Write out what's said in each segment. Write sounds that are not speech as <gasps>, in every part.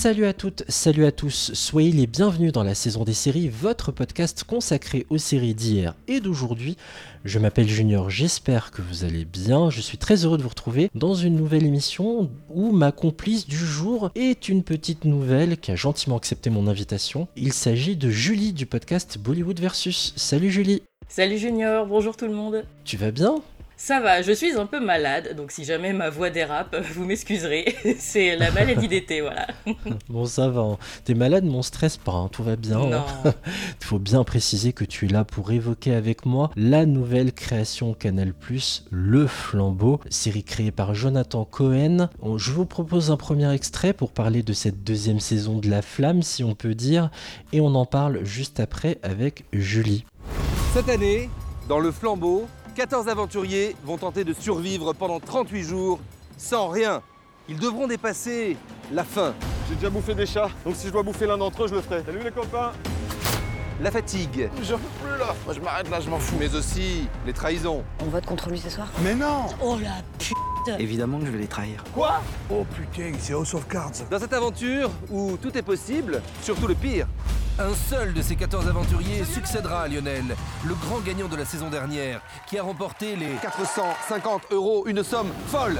Salut à toutes, salut à tous, soyez les bienvenus dans la saison des séries, votre podcast consacré aux séries d'hier et d'aujourd'hui. Je m'appelle Junior, j'espère que vous allez bien, je suis très heureux de vous retrouver dans une nouvelle émission où ma complice du jour est une petite nouvelle qui a gentiment accepté mon invitation. Il s'agit de Julie du podcast Bollywood Versus. Salut Julie Salut Junior, bonjour tout le monde Tu vas bien? Ça va, je suis un peu malade, donc si jamais ma voix dérape, <laughs> vous m'excuserez. <laughs> C'est la maladie d'été, voilà. <laughs> bon, ça va. Hein. T'es malade, mon stress pas, hein. tout va bien. Hein. Il faut bien préciser que tu es là pour évoquer avec moi la nouvelle création Canal+, Le Flambeau, série créée par Jonathan Cohen. Je vous propose un premier extrait pour parler de cette deuxième saison de La Flamme, si on peut dire, et on en parle juste après avec Julie. Cette année, dans Le Flambeau, 14 aventuriers vont tenter de survivre pendant 38 jours sans rien. Ils devront dépasser la faim. J'ai déjà bouffé des chats, donc si je dois bouffer l'un d'entre eux, je le ferai. Salut les copains La fatigue. J'en peux plus là Moi je m'arrête là, je m'en fous. Mais aussi les trahisons. On vote contre lui ce soir Mais non Oh la putain Évidemment que je vais les trahir. Quoi? Oh putain, c'est House of Cards. Dans cette aventure où tout est possible, surtout le pire, un seul de ces 14 aventuriers succédera à Lionel, le grand gagnant de la saison dernière, qui a remporté les 450 euros, une somme folle.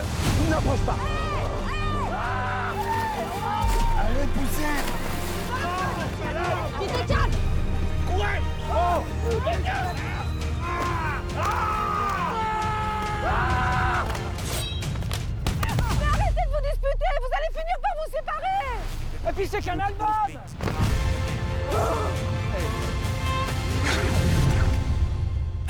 N'approche pas. Allez, poussez. Tu te calmes Ouais Oh. Mais arrêtez de vous disputer Vous allez finir par vous séparer. Et puis c'est qu'un album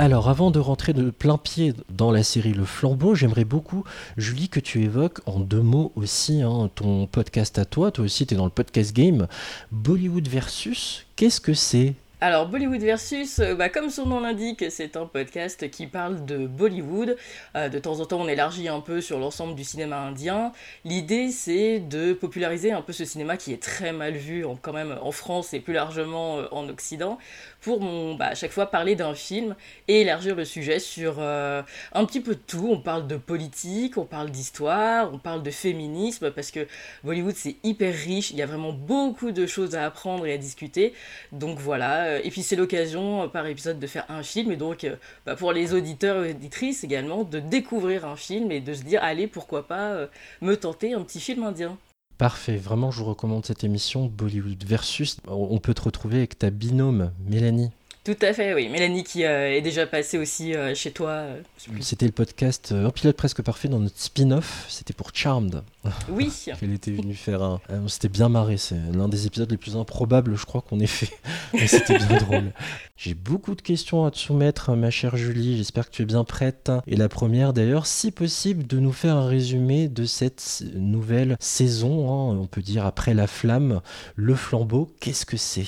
Alors avant de rentrer de plein pied dans la série Le Flambeau, j'aimerais beaucoup, Julie, que tu évoques en deux mots aussi hein, ton podcast à toi. Toi aussi, tu es dans le podcast game. Bollywood versus, qu'est-ce que c'est? Alors Bollywood versus, euh, bah, comme son nom l'indique, c'est un podcast qui parle de Bollywood. Euh, de temps en temps, on élargit un peu sur l'ensemble du cinéma indien. L'idée, c'est de populariser un peu ce cinéma qui est très mal vu, quand même en France et plus largement euh, en Occident, pour bah, à chaque fois parler d'un film et élargir le sujet sur un petit peu de tout. On parle de politique, on parle d'histoire, on parle de féminisme, parce que Bollywood c'est hyper riche, il y a vraiment beaucoup de choses à apprendre et à discuter. Donc voilà euh, et puis c'est l'occasion euh, par épisode de faire un film et donc euh, bah, pour les auditeurs et auditrices également de découvrir un film et de se dire allez pourquoi pas me tenter un petit film indien. Parfait, vraiment je vous recommande cette émission Bollywood versus. On peut te retrouver avec ta binôme Mélanie. Tout à fait, oui. Mélanie qui euh, est déjà passée aussi euh, chez toi. Euh, c'était le podcast Un pilote presque parfait dans notre spin-off. C'était pour Charmed. <laughs> Oui. <laughs> Elle était venue faire un. on s'était bien marré. C'est l'un des épisodes les plus improbables, je crois, qu'on ait fait. <laughs> Mais c'était bien drôle. J'ai beaucoup de questions à te soumettre, ma chère Julie. J'espère que tu es bien prête. Et la première, d'ailleurs, si possible, de nous faire un résumé de cette nouvelle saison. Hein, on peut dire après la flamme, le flambeau. Qu'est-ce que c'est?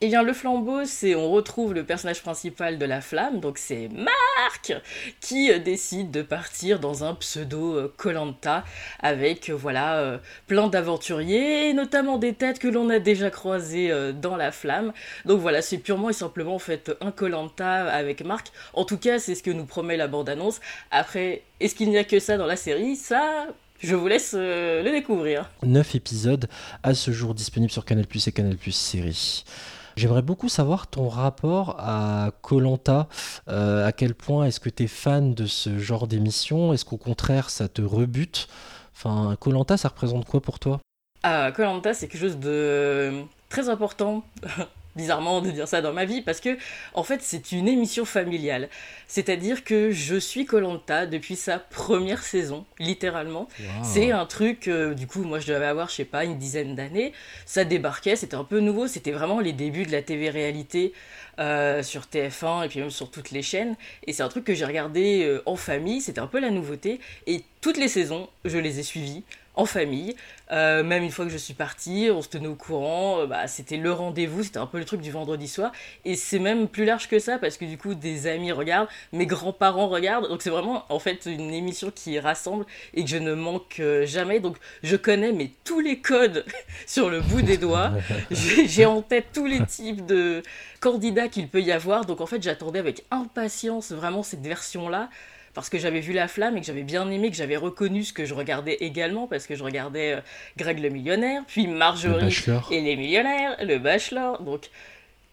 Eh bien, le flambeau, c'est on retrouve le personnage principal de la flamme, donc c'est Marc qui euh, décide de partir dans un pseudo Colanta avec euh, voilà euh, plein d'aventuriers, notamment des têtes que l'on a déjà croisées dans la flamme. Donc voilà, c'est purement et simplement en fait un Colanta avec Marc. En tout cas, c'est ce que nous promet la bande-annonce. Après, est-ce qu'il n'y a que ça dans la série? Ça, je vous laisse le découvrir. 9 épisodes à ce jour disponibles sur Canal et Canal série. J'aimerais beaucoup savoir ton rapport à Colanta. Euh, à quel point est-ce que tu es fan de ce genre d'émission? Est-ce qu'au contraire ça te rebute? Enfin, Colanta, ça représente quoi pour toi? Ah, Colanta, c'est quelque chose de très important <laughs> bizarrement de dire ça dans ma vie parce que en fait c'est une émission familiale. C'est-à-dire que je suis Colanta depuis sa première saison, littéralement. C'est un truc euh, du coup moi je devais avoir je sais pas une dizaine d'années, ça débarquait, c'était un peu nouveau, c'était vraiment les débuts de la TV réalité euh, sur TF1 et puis même sur toutes les chaînes et c'est un truc que j'ai regardé euh, en famille, c'était un peu la nouveauté et toutes les saisons, je les ai suivies en famille. Euh, même une fois que je suis partie, on se tenait au courant, euh, bah, c'était le rendez-vous, c'était un peu le truc du vendredi soir. Et c'est même plus large que ça, parce que du coup, des amis regardent, mes grands-parents regardent. Donc c'est vraiment, en fait, une émission qui rassemble et que je ne manque euh, jamais. Donc je connais mais tous les codes <laughs> sur le bout des doigts. <laughs> J'ai en tête tous les types de candidats qu'il peut y avoir. Donc en fait, j'attendais avec impatience vraiment cette version-là parce que j'avais vu La Flamme et que j'avais bien aimé, que j'avais reconnu ce que je regardais également, parce que je regardais euh, Greg le millionnaire, puis Marjorie et les millionnaires, le Bachelor. Donc,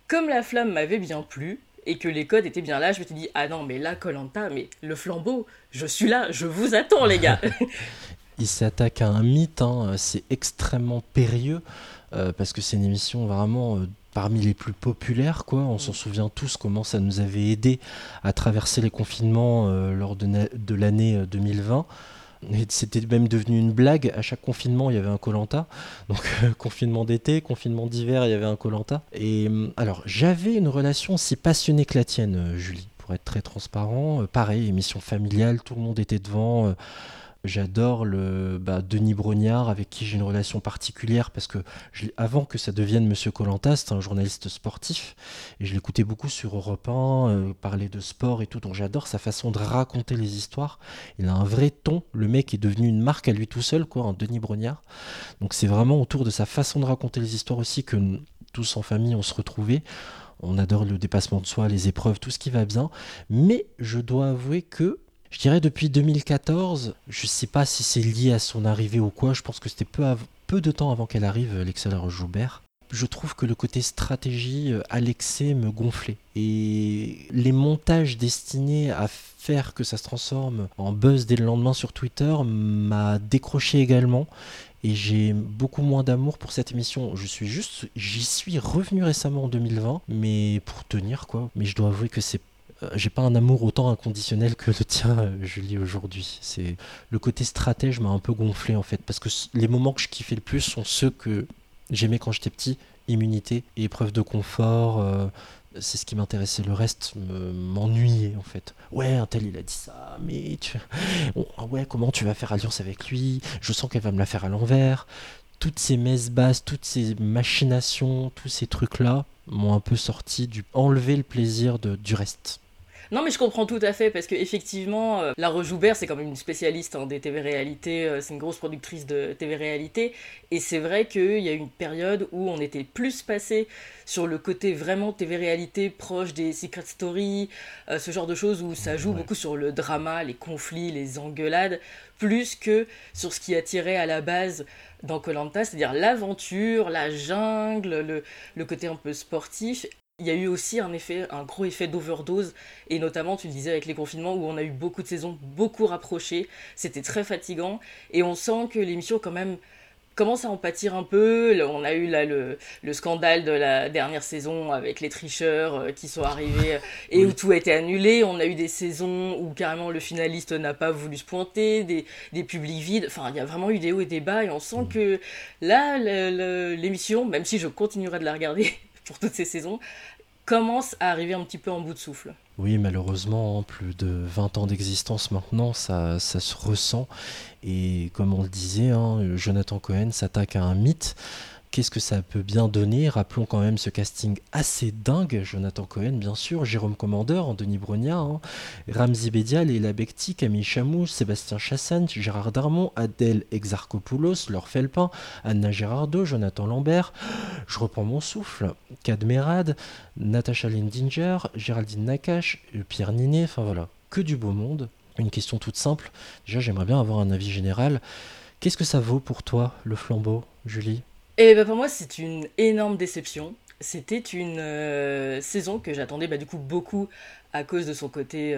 comme La Flamme m'avait bien plu, et que les codes étaient bien là, je me suis dit, ah non, mais là, Colanta, mais le flambeau, je suis là, je vous attends, les gars. <laughs> <laughs> Il s'attaque à un mythe, hein, c'est extrêmement périlleux, euh, parce que c'est une émission vraiment... Euh, parmi les plus populaires. Quoi. On s'en mm. souvient tous comment ça nous avait aidé à traverser les confinements euh, lors de, l'année 2020. Euh, c'était même devenu une blague. À chaque confinement, il y avait un Colanta. Donc euh, <laughs> confinement d'été, confinement d'hiver, il y avait un Colanta. Et alors, j'avais une relation si passionnée que la tienne, Julie, pour être très transparent. pareil, émission familiale, tout le monde était devant. J'adore le bah, Denis Brognard avec qui j'ai une relation particulière parce que avant que ça devienne Monsieur Colanta, c'est un journaliste sportif et je l'écoutais beaucoup sur Europe 1, euh, parler de sport et tout. Donc j'adore sa façon de raconter les histoires. Il a un vrai ton. Le mec est devenu une marque à lui tout seul, quoi, Denis Brognard. Donc c'est vraiment autour de sa façon de raconter les histoires aussi que tous en famille on se retrouvait. On adore le dépassement de soi, les épreuves, tout ce qui va bien. Mais je dois avouer que je dirais depuis 2014, je sais pas si c'est lié à son arrivée ou quoi, je pense que c'était peu, de temps avant qu'elle arrive, l'excellent Joubert. Je trouve que le côté stratégie à euh, l'excès me gonflait. Et les montages destinés à faire que ça se transforme en buzz dès le lendemain sur Twitter m'a décroché également et j'ai beaucoup moins d'amour pour cette émission. Je suis juste, j'y suis revenu récemment en 2020, mais pour tenir quoi. Mais je dois avouer que c'est j'ai pas un amour autant inconditionnel que le tien, euh, Julie, aujourd'hui. C'est le côté stratège m'a un peu gonflé en fait, parce que les moments que je kiffais le plus sont ceux que j'aimais quand j'étais petit, immunité épreuve de confort. Euh, c'est ce qui m'intéressait. Le reste m'ennuyait en fait. Ouais, un tel il a dit ça, mais tu... <laughs> ouais, comment tu vas faire alliance avec lui? Je sens qu'elle va me la faire à l'envers. Toutes ces messes basses, toutes ces machinations, tous ces trucs là m'ont un peu sorti du enlever le plaisir de, du reste. Non, mais je comprends tout à fait parce que effectivement, euh, la Rejoubert, c'est quand même une spécialiste hein, des TV réalités. Euh, c'est une grosse productrice de TV réalité, et c'est vrai qu'il y a eu une période où on était plus passé sur le côté vraiment TV réalité proche des Secret Stories, euh, ce genre de choses où ça joue beaucoup sur le drama, les conflits, les engueulades, plus que sur ce qui attirait à la base dans Colanta, c'est-à-dire l'aventure, la jungle, le, le, côté un peu sportif il y a eu aussi un effet, un gros effet d'overdose, et notamment, tu le disais, avec les confinements, où on a eu beaucoup de saisons beaucoup rapprochées, c'était très fatigant, et on sent que l'émission, quand même, commence à en pâtir un peu. On a eu là le, scandale de la dernière saison avec les tricheurs euh, qui sont arrivés et où tout a été annulé. On a eu des saisons où carrément le finaliste n'a pas voulu se pointer, des, des publics vides. Enfin, il y a vraiment eu des hauts et des bas et on sent que là, l'émission, même si je continuerai de la regarder, pour toutes ces saisons, commence à arriver un petit peu en bout de souffle. Oui, malheureusement, plus de 20 ans d'existence maintenant, ça, ça, se ressent. Et comme on le disait, hein, Jonathan Cohen s'attaque à un mythe qu'est-ce que ça peut bien donner Rappelons quand même ce casting assez dingue. Jonathan Cohen, bien sûr, Jérôme Commandeur, Denis Brognard, hein, Ramzi Bedial, Léla Bekti, Camille Chamou, Sébastien Chassagne, Gérard Darmon, Adèle Exarchopoulos, Laure Felpin, Anna Gérardot, Jonathan Lambert. Je reprends mon souffle. Cadmerade, Natacha Lindinger, Géraldine Nakache, Pierre Ninet, enfin voilà, que du beau monde. Une question toute simple. Déjà, j'aimerais bien avoir un avis général. Qu'est-ce que ça vaut pour toi, le flambeau, Julie? Et bah pour moi, c'est une énorme déception. C'était une euh, saison que j'attendais bah, du coup beaucoup à cause de son côté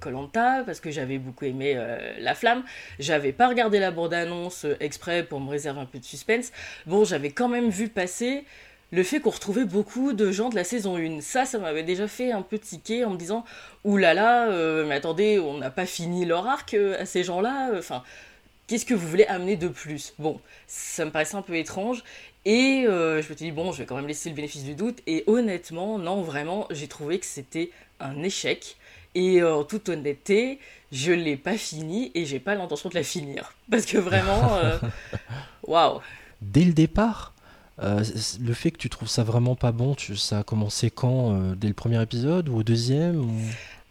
Colanta, euh, parce que j'avais beaucoup aimé euh, La Flamme. J'avais pas regardé la bande-annonce exprès pour me réserver un peu de suspense. Bon, j'avais quand même vu passer le fait qu'on retrouvait beaucoup de gens de la saison 1. Ça, ça m'avait déjà fait un peu tiquer en me disant oulala, là là, mais attendez, on n'a pas fini leur arc à ces gens-là. Enfin, qu'est-ce que vous voulez amener de plus? Bon, ça me paraissait un peu étrange. Et euh, je me suis dit, bon, je vais quand même laisser le bénéfice du doute. Et honnêtement, non, vraiment, j'ai trouvé que c'était un échec. Et en toute honnêteté, je l'ai pas fini et j'ai pas l'intention de la finir. <laughs> Parce que vraiment, euh, waouh! Dès le départ, euh, le fait que tu trouves ça vraiment pas bon, tu- ça a commencé quand euh, Dès le premier épisode ou au deuxième ou-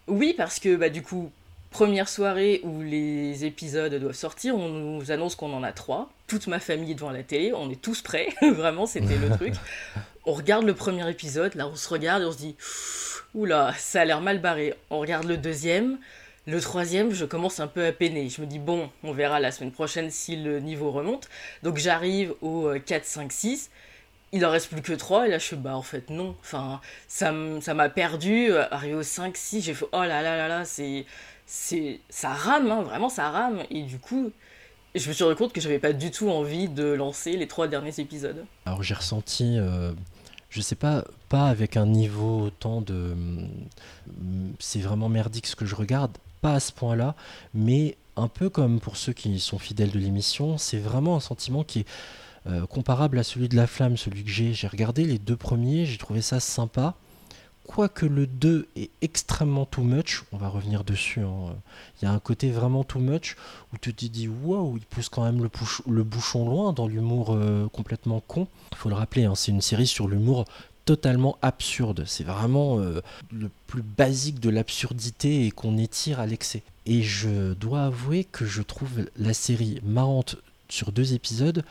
Oui, parce que bah, du coup, première soirée où les épisodes doivent sortir, on nous annonce qu'on en a trois. Toute ma famille est devant la télé, on est tous prêts. <laughs> Vraiment, c'était le truc. On regarde le premier épisode, là, on se regarde et on se dit Oula, ça a l'air mal barré. On regarde le deuxième. Le troisième, je commence un peu à peiner. Je me dis, bon, on verra la semaine prochaine si le niveau remonte. Donc j'arrive au euh, 4, 5, 6. Il en reste plus que 3. Et là, je suis, bah, en fait, non. Enfin, ça m'a perdu. Euh, Arrivé au 5, 6, j'ai fait, oh là là là là, c'est. C'est Ça rame, hein, vraiment, ça rame. Et du coup, je me suis rendu compte que j'avais pas du tout envie de lancer les trois derniers épisodes. Alors j'ai ressenti, euh, je sais pas, pas avec un niveau autant de, hum, c'est vraiment merdique ce que je regarde, pas à ce point-là, mais un peu comme pour ceux qui sont fidèles de l'émission, c'est vraiment un sentiment qui est euh, comparable à celui de la flamme, celui que j'ai. J'ai regardé les deux premiers, j'ai trouvé ça sympa. Quoique le 2 est extrêmement too much, on va revenir dessus. hein. Il y a un côté vraiment too much où tu te dis waouh, il pousse quand même le bouchon loin dans l'humour euh, complètement con. Il faut le rappeler, hein, c'est une série sur l'humour totalement absurde. C'est vraiment euh, le plus basique de l'absurdité et qu'on étire à l'excès. Et je dois avouer que je trouve la série marrante sur deux épisodes.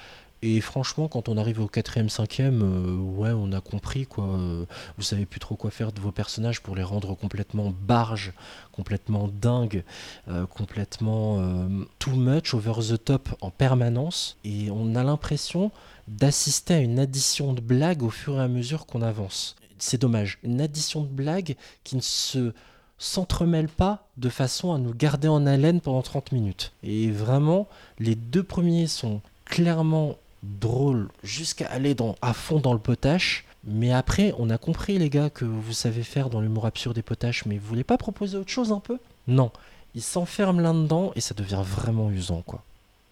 Et franchement, quand on arrive au quatrième, cinquième, euh, ouais, on a compris quoi. Euh, vous savez plus trop quoi faire de vos personnages pour les rendre complètement barges, complètement dingues, euh, complètement euh, too much, over the top en permanence. Et on a l'impression d'assister à une addition de blagues au fur et à mesure qu'on avance. C'est dommage. Une addition de blagues qui ne se s'entremêle pas de façon à nous garder en haleine pendant 30 minutes. Et vraiment, les deux premiers sont clairement drôles jusqu'à aller dans, à fond dans le potache. Mais après, on a compris, les gars, que vous savez faire dans l'humour absurde et potache, mais vous voulez pas proposer autre chose un peu? Non. Ils s'enferment là-dedans et ça devient vraiment usant, quoi.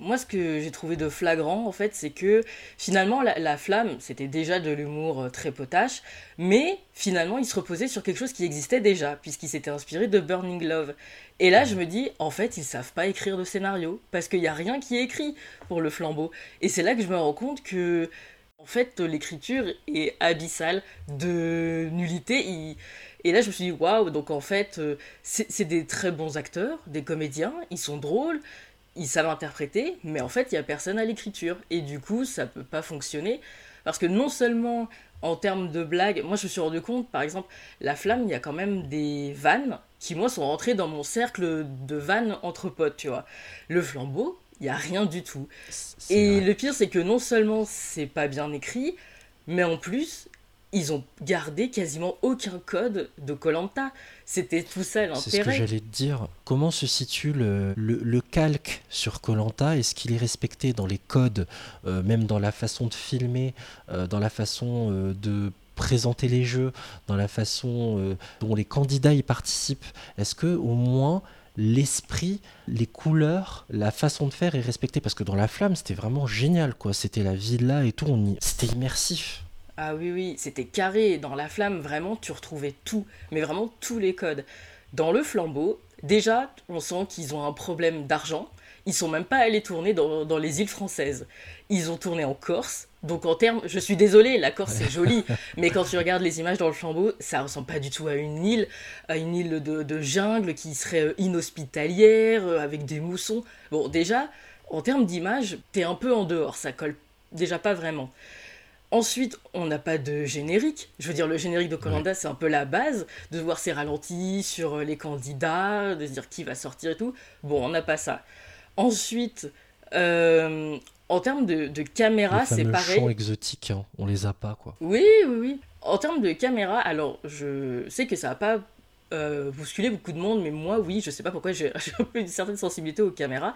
Moi, ce que j'ai trouvé de flagrant, en fait, c'est que finalement, la, la flamme, c'était déjà de l'humour euh, très potache, mais finalement, il se reposait sur quelque chose qui existait déjà, puisqu'il s'était inspiré de Burning Love. Et là, je me dis, en fait, ils savent pas écrire de scénario, parce qu'il n'y a rien qui est écrit pour le flambeau. Et c'est là que je me rends compte que, en fait, l'écriture est abyssale de nullité. Et là, je me suis dit, waouh, donc en fait, euh, c'est des très bons acteurs, des comédiens, ils sont drôles, ils savent interpréter, mais en fait, il n'y a personne à l'écriture. Et du coup, ça peut pas fonctionner. Parce que non seulement en termes de blagues, moi je me suis rendu compte, par exemple, La Flamme, il y a quand même des vannes qui, moi, sont rentrées dans mon cercle de vannes entre potes, tu vois. Le flambeau, il n'y a rien du tout. Et vrai. le pire, c'est que non seulement c'est pas bien écrit, mais en plus, ils ont gardé quasiment aucun code de Colanta. C'était tout ça C'est ce que l'intérêt. j'allais te dire. Comment se situe le, le- le calque sur Colanta? Est-ce qu'il est respecté dans les codes, euh, même dans la façon de filmer, euh, dans la façon euh, de présenter les jeux, dans la façon dont les candidats y participent? Est-ce que au moins l'esprit, les couleurs, la façon de faire est respectée? Parce que dans La Flamme, c'était vraiment génial, quoi. C'était la villa et tout. On y... C'était immersif. Ah oui, oui, c'était carré. Dans la flamme, vraiment, tu retrouvais tout, mais vraiment tous les codes. Dans le flambeau, déjà, on sent qu'ils ont un problème d'argent. Ils sont même pas allés tourner dans, dans les îles françaises. Ils ont tourné en Corse. Donc en termes, je suis désolée, la Corse c'est joli, <laughs> mais quand tu regardes les images dans le flambeau, ça ressemble pas du tout à une île, à une île de, de jungle qui serait euh, inhospitalière, euh, avec des moussons. Bon, déjà, en termes d'image, t'es un peu en dehors, ça colle déjà pas vraiment. Ensuite, on n'a pas de générique. Je veux dire, le générique de Colanda, c'est un peu la base, de voir ses ralentis sur euh, les candidats, de se dire qui va sortir et tout. Bon, on n'a pas ça. Ensuite, euh, en termes de, de caméra, les c'est pareil. chants exotiques, hein, on les a pas, quoi. Oui, oui, oui. En termes de caméra, alors je sais que ça va pas euh, bousculer beaucoup de monde, mais moi, oui, je sais pas pourquoi <laughs> j'ai un peu une certaine sensibilité aux caméras.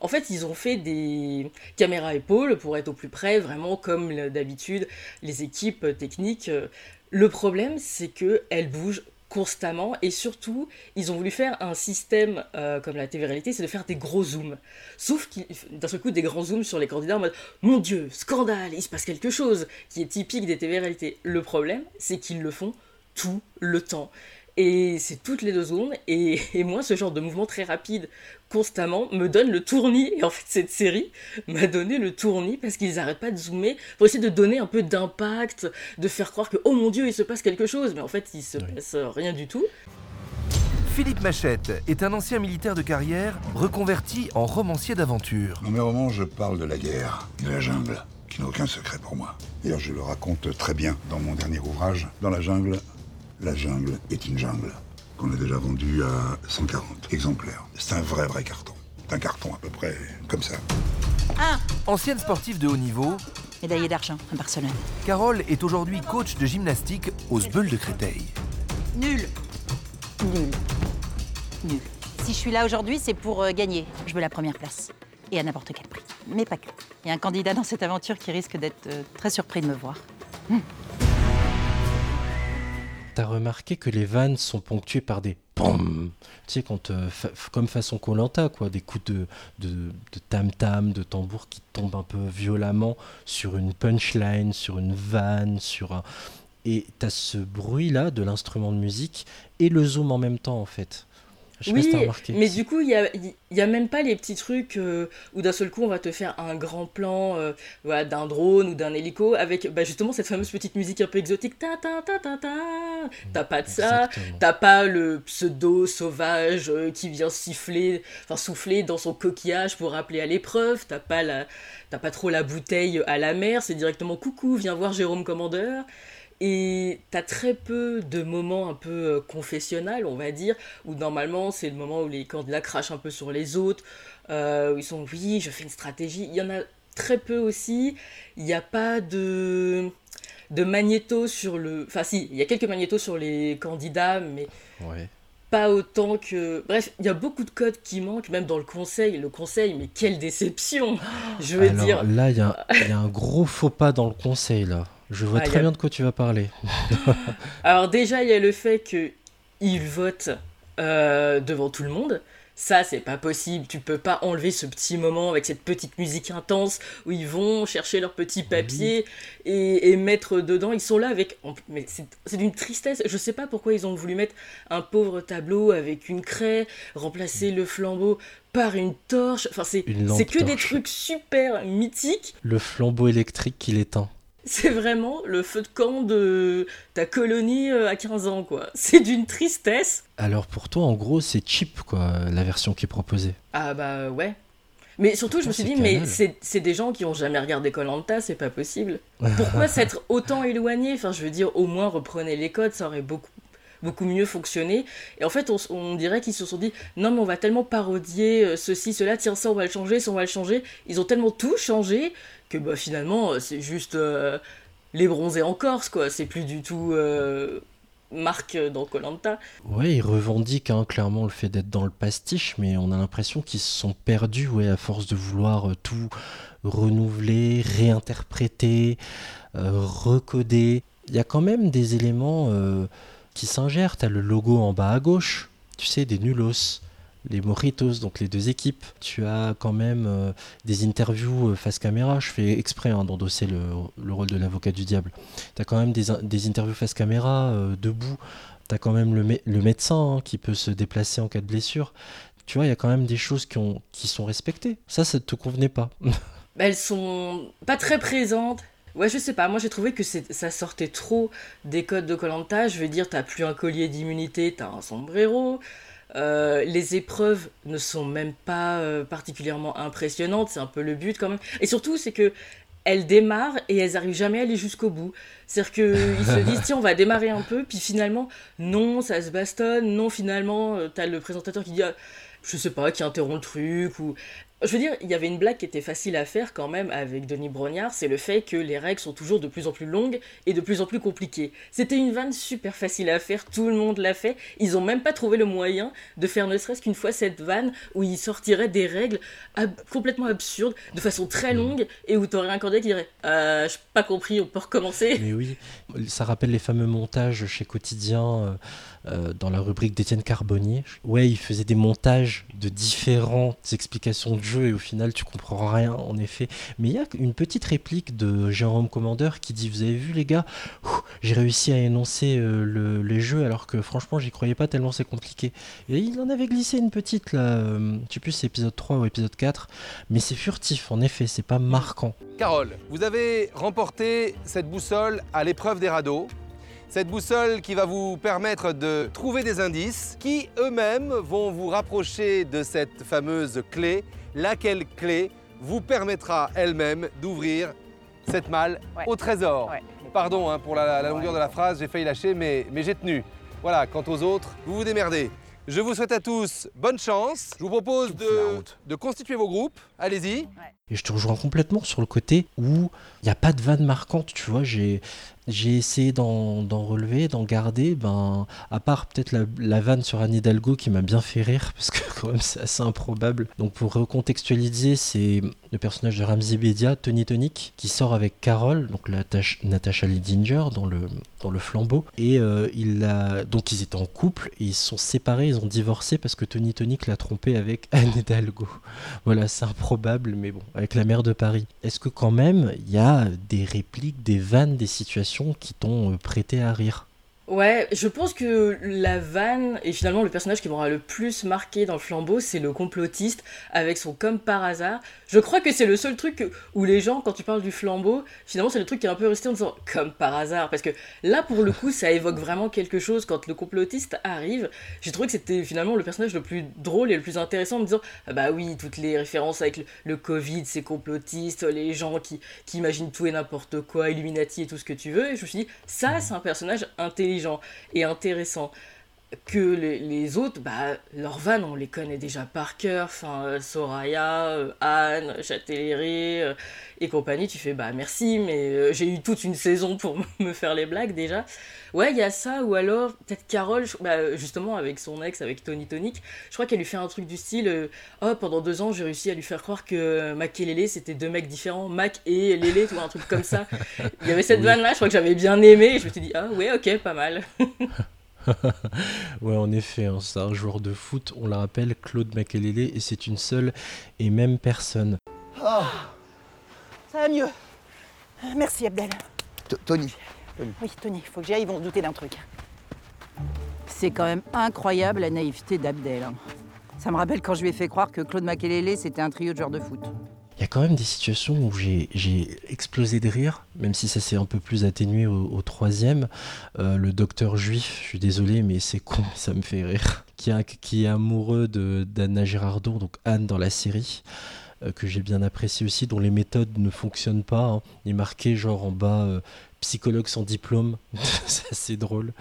En fait, ils ont fait des caméras épaules pour être au plus près, vraiment comme d'habitude, les équipes techniques. Le problème, c'est que elles bougent constamment et surtout, ils ont voulu faire un système euh, comme la TV-réalité, c'est de faire des gros zooms. Sauf d'un seul coup, des grands zooms sur les candidats en mode Mon Dieu, scandale, il se passe quelque chose qui est typique des TV-réalités. Le problème, c'est qu'ils le font tout le temps. Et c'est toutes les deux secondes. Et, et moi, ce genre de mouvement très rapide, constamment, me donne le tournis. Et en fait, cette série m'a donné le tournis parce qu'ils n'arrêtent pas de zoomer pour essayer de donner un peu d'impact, de faire croire que, oh mon dieu, il se passe quelque chose. Mais en fait, il se Oui. passe rien du tout. Philippe Machette est un ancien militaire de carrière reconverti en romancier d'aventure. Dans mes romans, je parle de la guerre, de la jungle, qui n'a aucun secret pour moi. D'ailleurs, je le raconte très bien dans mon dernier ouvrage. Dans la jungle, la jungle est une jungle, qu'on a déjà vendue à 140 exemplaires. C'est un vrai, vrai carton. C'est un carton à peu près comme ça. Ancienne sportive de haut niveau, Médaillé d'argent à Barcelone. Carole est aujourd'hui coach de gymnastique aux Sbeules de Créteil. Nul. Nul. Nul. Si je suis là aujourd'hui, c'est pour euh, gagner. Je veux la première place. Et à n'importe quel prix. Mais pas que. Il y a un candidat dans cette aventure qui risque d'être euh, très surpris de me voir. T'as remarqué que les vannes sont ponctuées par des POM Tu sais, quand, euh, comme façon Colanta, quoi, des coups de, de, de tam-tam, de tambour qui tombent un peu violemment sur une punchline, sur une vanne, sur un. Et t'as ce bruit-là de l'instrument de musique et le zoom en même temps, en fait. Je si Oui, mais du coup, il y a, y a même pas les petits trucs euh, où d'un seul coup on va te faire un grand plan euh, voilà, d'un drone ou d'un hélico avec bah, justement cette fameuse petite musique un peu exotique. Ta ta ta ta ta. T'as pas de ça. T'as pas le pseudo sauvage euh, qui vient siffler, enfin souffler dans son coquillage pour rappeler à l'épreuve. T'as pas la, t'as pas trop la bouteille à la mer. C'est directement coucou, viens voir Jérôme Commandeur. Et t'as très peu de moments un peu euh, confessionnels, on va dire, où normalement c'est le moment où les candidats crachent un peu sur les autres, euh, où ils sont oui, je fais une stratégie. Il y en a très peu aussi. Il n'y a pas de de magnéto sur le. Enfin si, il y a quelques magnétos sur les candidats, mais Ouais. pas autant que. Bref, il y a beaucoup de codes qui manquent, même dans le conseil. Le conseil, mais quelle déception Je veux Alors dire. là, il y, a il y a un gros faux pas dans le conseil, là. Je vois Ah, très a- bien de quoi tu vas parler. <laughs> Alors déjà, il y a le fait qu'ils votent euh, devant tout le monde. Ça, c'est pas possible. Tu peux pas enlever ce petit moment avec cette petite musique intense où ils vont chercher leur petit papier et, et mettre dedans. Ils sont là avec. Mais c'est d'une tristesse. Je sais pas pourquoi ils ont voulu mettre un pauvre tableau avec une craie, remplacer le flambeau par une torche. Enfin, c'est que des trucs super mythiques. Le flambeau électrique qui l'éteint. C'est vraiment le feu de camp de ta colonie euh, à 15 ans, quoi. <laughs> C'est d'une tristesse. Alors pour toi, en gros, c'est cheap, quoi, la version qui est proposée. Ah bah ouais. Mais surtout, je me suis dit, mais c'est des gens qui ont jamais regardé Colanta, c'est pas possible. <laughs> Pourquoi s'être autant éloigné? Enfin, je veux dire, au moins reprenez les codes, ça aurait beaucoup beaucoup mieux fonctionné. Et en fait, on, dirait qu'ils se sont dit, non mais on va tellement parodier euh, ceci, cela, tiens ça on va le changer, ça on va le changer. Ils ont tellement tout changé que bah finalement, euh, c'est juste euh, les bronzés en Corse, quoi. C'est plus du tout euh, Marc euh, dans Colanta. Ouais, ils revendiquent hein, clairement le fait d'être dans le pastiche, mais on a l'impression qu'ils se sont perdus, ouais, à force de vouloir tout renouveler, réinterpréter, recoder. Il y a quand même des éléments qui s'ingèrent. T'as le logo en bas à gauche, tu sais, des nulos, les Moritos, donc les deux équipes. Tu as quand même euh, des interviews euh, face caméra. Je fais exprès hein, d'endosser le, le rôle de l'avocat du diable. T'as quand même des, in- des interviews face caméra, euh, debout. T'as quand même le, mé- le médecin hein, qui peut se déplacer en cas de blessure. Tu vois, il y a quand même des choses qui, qui sont respectées. Ça, ça te convenait pas. Bah, elles sont pas très présentes. Ouais, je sais pas, moi j'ai trouvé que ça sortait trop des codes de Colanta. Je veux dire, t'as plus un collier d'immunité, t'as un sombrero. Euh, les épreuves ne sont même pas euh, particulièrement impressionnantes, c'est un peu le but quand même. Et surtout, c'est que elles démarrent et elles arrivent jamais à aller jusqu'au bout. C'est-à-dire qu'ils se disent, tiens, on va démarrer un peu, puis finalement, non, ça se bastonne, non, finalement, euh, t'as le présentateur qui dit, ah, je sais pas, qui interrompt le truc, ou je veux dire, il y avait une blague qui était facile à faire quand même avec Denis Brognard, c'est le fait que les règles sont toujours de plus en plus longues et de plus en plus compliquées. C'était une vanne super facile à faire, tout le monde l'a fait. Ils ont même pas trouvé le moyen de faire ne serait-ce qu'une fois cette vanne où ils sortiraient des règles ab- complètement absurdes, de façon très longue, et où t'aurais un candidat qui dirait euh, J'ai pas compris, on peut recommencer. Oui, ça rappelle les fameux montages chez Quotidien euh, dans la rubrique d'Étienne Carbonnier. Ouais, il faisait des montages de différentes explications du jeu et au final tu comprends rien en effet. Mais il y a une petite réplique de Jérôme Commander qui dit Vous avez vu les gars, j'ai réussi à énoncer euh, les jeux alors que franchement j'y croyais pas tellement c'est compliqué. Et il en avait glissé une petite là, euh, sais plus c'est épisode 3 ou épisode 4, mais c'est furtif en effet, c'est pas marquant. Carole, vous avez remporté cette boussole à l'épreuve des radeaux. Cette boussole qui va vous permettre de trouver des indices qui eux-mêmes vont vous rapprocher de cette fameuse clé, laquelle clé vous permettra elle-même d'ouvrir cette malle au trésor. Pardon hein, pour la, longueur de la phrase, j'ai failli lâcher, mais, mais j'ai tenu. Voilà, quant aux autres, vous vous démerdez. Je vous souhaite à tous bonne chance. Je vous propose de, de constituer vos groupes. Allez-y. Et je te rejoins complètement sur le côté où il n'y a pas de vanne marquante, tu vois. J'ai j'ai essayé d'en relever, d'en garder, ben, à part peut-être la, vanne sur Anne Hidalgo qui m'a bien fait rire, <laughs> parce que quand même c'est assez improbable. Donc pour recontextualiser, c'est le personnage de Ramsey Bedia, Tony Tonic, qui sort avec Carole, donc la Natasha Lidinger dans le, dans le flambeau. Et euh, il a, donc ils étaient en couple, et ils sont séparés, ils ont divorcé parce que Tony Tonic l'a trompé avec <laughs> Anne Hidalgo. Voilà, c'est improbable, mais bon, avec la mère de Paris. Est-ce que quand même, il y a des répliques, des vannes, des situations qui t'ont euh, prêté à rire Ouais, je pense que la vanne et finalement le personnage qui m'aura le plus marqué dans le flambeau, c'est le complotiste avec son comme par hasard. Je crois que c'est le seul truc où les gens, quand tu parles du flambeau, finalement c'est le truc qui est un peu resté en disant comme par hasard. Parce que là, pour le coup, ça évoque vraiment quelque chose quand le complotiste arrive. J'ai trouvé que c'était finalement le personnage le plus drôle et le plus intéressant en me disant ah bah oui, toutes les références avec le, Covid, c'est complotiste, les gens qui, qui imaginent tout et n'importe quoi, Illuminati et tout ce que tu veux. Et je me suis dit, ça, c'est un personnage intelligent et intéressant que les, autres, bah, leurs vannes, on les connaît déjà par cœur. Enfin, euh, Soraya, euh, Anne, Châtellerault euh, et compagnie. Tu fais, bah merci, mais j'ai eu toute une saison pour <laughs> me faire les blagues déjà. Ouais, il y a ça, ou alors peut-être Carole, bah, justement avec son ex, avec Tony Tonic, je crois qu'elle lui fait un truc du style Oh, pendant deux ans, j'ai réussi à lui faire croire que Mac et Lélé, c'était deux mecs différents, Mac et Lélé, ou un truc comme ça. Il y avait cette vanne-là, je crois que j'avais bien aimé, et je me suis dit Ah, ouais, ok, pas mal. <laughs> <laughs> ouais, en effet, hein, c'est un joueur de foot, on le rappelle, Claude Makelele, et c'est une seule et même personne. Oh, ça va mieux. Merci Abdel. Tony. Oui, Tony, il faut que j'y aille, ils vont douter d'un truc. C'est quand même incroyable la naïveté d'Abdel. Hein. Ça me rappelle quand je lui ai fait croire que Claude Makelele, c'était un trio de joueurs de foot il y a quand même des situations où j'ai explosé de rire, même si ça s'est un peu plus atténué au, troisième. Euh, le docteur juif, je suis désolé, mais c'est con, <laughs> ça me fait rire. Qui, est amoureux d'Anna Girardot, donc Anne dans la série, euh, que j'ai bien apprécié aussi, dont les méthodes ne fonctionnent pas. Hein. Il est marqué genre en bas euh, psychologue sans diplôme, <laughs> c'est assez drôle.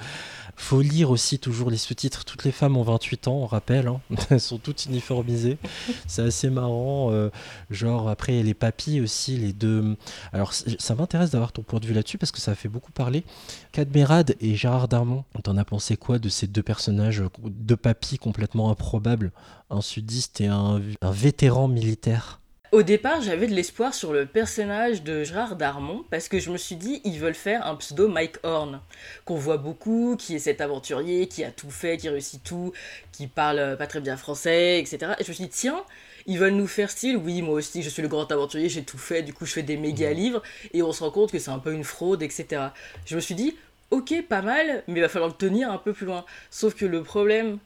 Faut lire aussi toujours les sous-titres. Toutes les femmes ont 28 ans, on rappelle. Hein. <laughs> Elles sont toutes uniformisées. C'est assez marrant. Euh, genre, après, les papis aussi, les deux. Alors, ça m'intéresse d'avoir ton point de vue là-dessus parce que ça fait beaucoup parler. Cadmerade et Gérard Darmon, t'en as pensé quoi de ces deux personnages, deux papis complètement improbables Un sudiste et un vétéran militaire? Au départ, j'avais de l'espoir sur le personnage de Gérard Darmon parce que je me suis dit, ils veulent faire un pseudo Mike Horn, qu'on voit beaucoup, qui est cet aventurier, qui a tout fait, qui réussit tout, qui parle pas très bien français, etc. Et je me suis dit, tiens, ils veulent nous faire style, oui, moi aussi, je suis le grand aventurier, j'ai tout fait, du coup, je fais des méga livres, et on se rend compte que c'est un peu une fraude, etc. Je me suis dit, ok, pas mal, mais il va falloir le tenir un peu plus loin. Sauf que le problème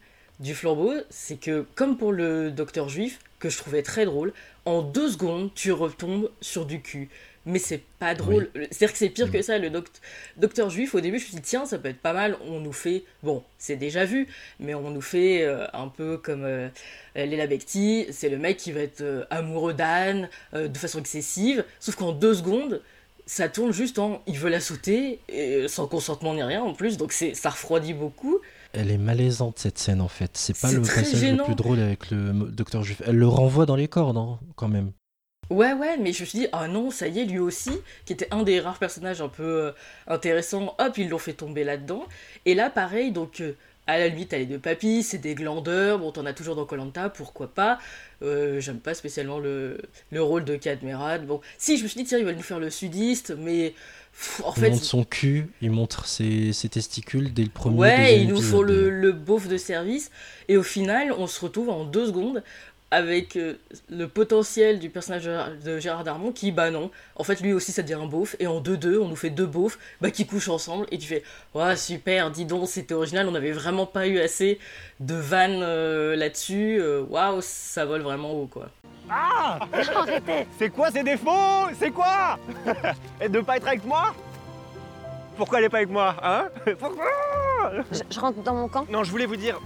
du flambeau, c'est que, comme pour le docteur juif, que je trouvais très drôle, en deux secondes, tu retombes sur du cul. Mais c'est pas drôle. C'est-à-dire que c'est pire que mm. ça. Le docteur juif, au début, je me suis dit, tiens, ça peut être pas mal. On nous fait, bon, c'est déjà vu, mais on nous fait euh, un peu comme euh, Léla Becti. C'est le mec qui va être euh, amoureux d'Anne de façon excessive. Sauf qu'en deux secondes, ça tourne juste en il veut la sauter, et, sans consentement ni rien en plus. Donc ça refroidit beaucoup elle est malaisante cette scène en fait. C'est pas le passage le plus drôle avec le docteur Juif. Elle le renvoie dans les cordes hein, quand même. Ouais, ouais, mais je me suis dit, ah non, ça y est, lui aussi, qui était un des rares personnages un peu euh, intéressants, hop, ils l'ont fait tomber là-dedans. Et là, pareil, donc, euh, à la limite, t'as les deux papis, c'est des glandeurs, bon, t'en as toujours dans Colanta, pourquoi pas. Euh, j'aime pas spécialement le, le rôle de Cadmerade. Bon, si, je me suis dit, tiens, ils veulent nous faire le sudiste, mais il montre son cul, il montre ses, testicules dès le premier. Ouais, il nous faut le, le beauf de service. Et au final, on se retrouve en deux secondes avec euh, le potentiel du personnage de Gérard Darmon qui, bah non, en fait lui aussi ça devient un beauf, et en 2-2, on nous fait deux beaufs bah, qui couchent ensemble, et tu fais, ouais super, dis donc, c'était original, on n'avait vraiment pas eu assez de vannes euh, là-dessus, euh, waouh, ça vole vraiment haut quoi. Ah <laughs> Arrêtez C'est quoi ces défauts? C'est quoi? <laughs> Et de pas être avec moi? Pourquoi elle est pas avec moi Hein? <laughs> Pourquoi? Je, je rentre dans mon camp Non, je voulais vous dire.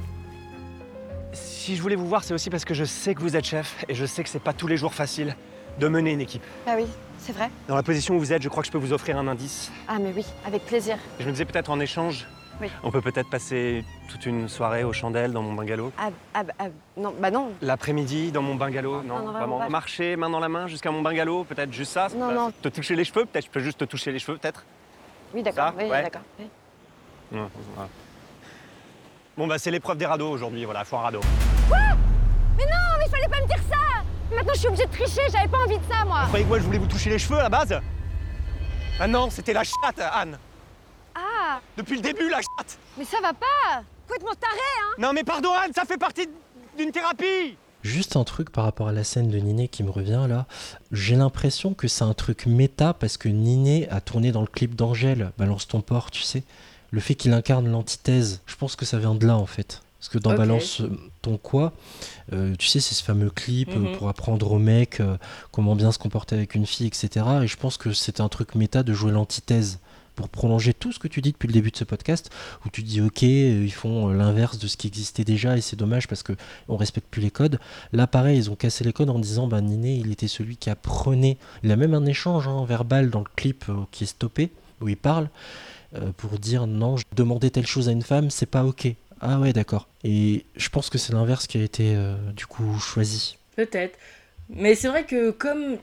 Si je voulais vous voir, c'est aussi parce que je sais que vous êtes chef et je sais que c'est pas tous les jours facile de mener une équipe. Ah oui, c'est vrai. Dans la position où vous êtes, je crois que je peux vous offrir un indice. Ah mais oui, avec plaisir. Je me disais peut-être en échange, Oui. on peut peut-être passer toute une soirée aux chandelles dans mon bungalow? Ah, ah, ah, non, bah non. L'après-midi dans mon bungalow, non, non, vraiment pas. Marcher main dans la main jusqu'à mon bungalow, peut-être juste ça. Non, non. Te toucher les cheveux, peut-être je peux juste te toucher les cheveux, peut-être? Oui, d'accord. Oui, ouais. d'accord. oui. Ouais, voilà. Bon bah c'est l'épreuve des radeaux aujourd'hui, voilà, faut un radeau. Mais non, mais il fallait pas me dire ça Maintenant, je suis obligée de tricher, j'avais pas envie de ça, moi. Vous croyez que moi je voulais vous toucher les cheveux à la base? Ah non, c'était la chatte, Anne Depuis le début, la chatte mais ça va pas Complètement taré, hein Non mais pardon Anne, ça fait partie d'une thérapie Juste un truc par rapport à la scène de Niné qui me revient là. J'ai l'impression que c'est un truc méta parce que Niné a tourné dans le clip d'Angèle, Balance ton port, tu sais. Le fait qu'il incarne l'antithèse, je pense que ça vient de là en fait. Parce que dans. Balance ton quoi, euh, tu sais, c'est ce fameux clip euh, Mhm. pour apprendre au mec euh, comment bien se comporter avec une fille, etc. Et je pense que c'est un truc méta de jouer l'antithèse pour prolonger tout ce que tu dis depuis le début de ce podcast, où tu dis ok, euh, ils font euh, l'inverse de ce qui existait déjà et c'est dommage parce que on respecte plus les codes. Là, pareil, ils ont cassé les codes en disant bah Niné, il était celui qui apprenait. Il a même un échange hein, verbal dans le clip euh, qui est stoppé où il parle pour dire non, je- demander telle chose à une femme, c'est pas ok. Ah ouais, d'accord. Et je pense que c'est l'inverse qui a été du coup choisi. Peut-être. Mais c'est vrai que comme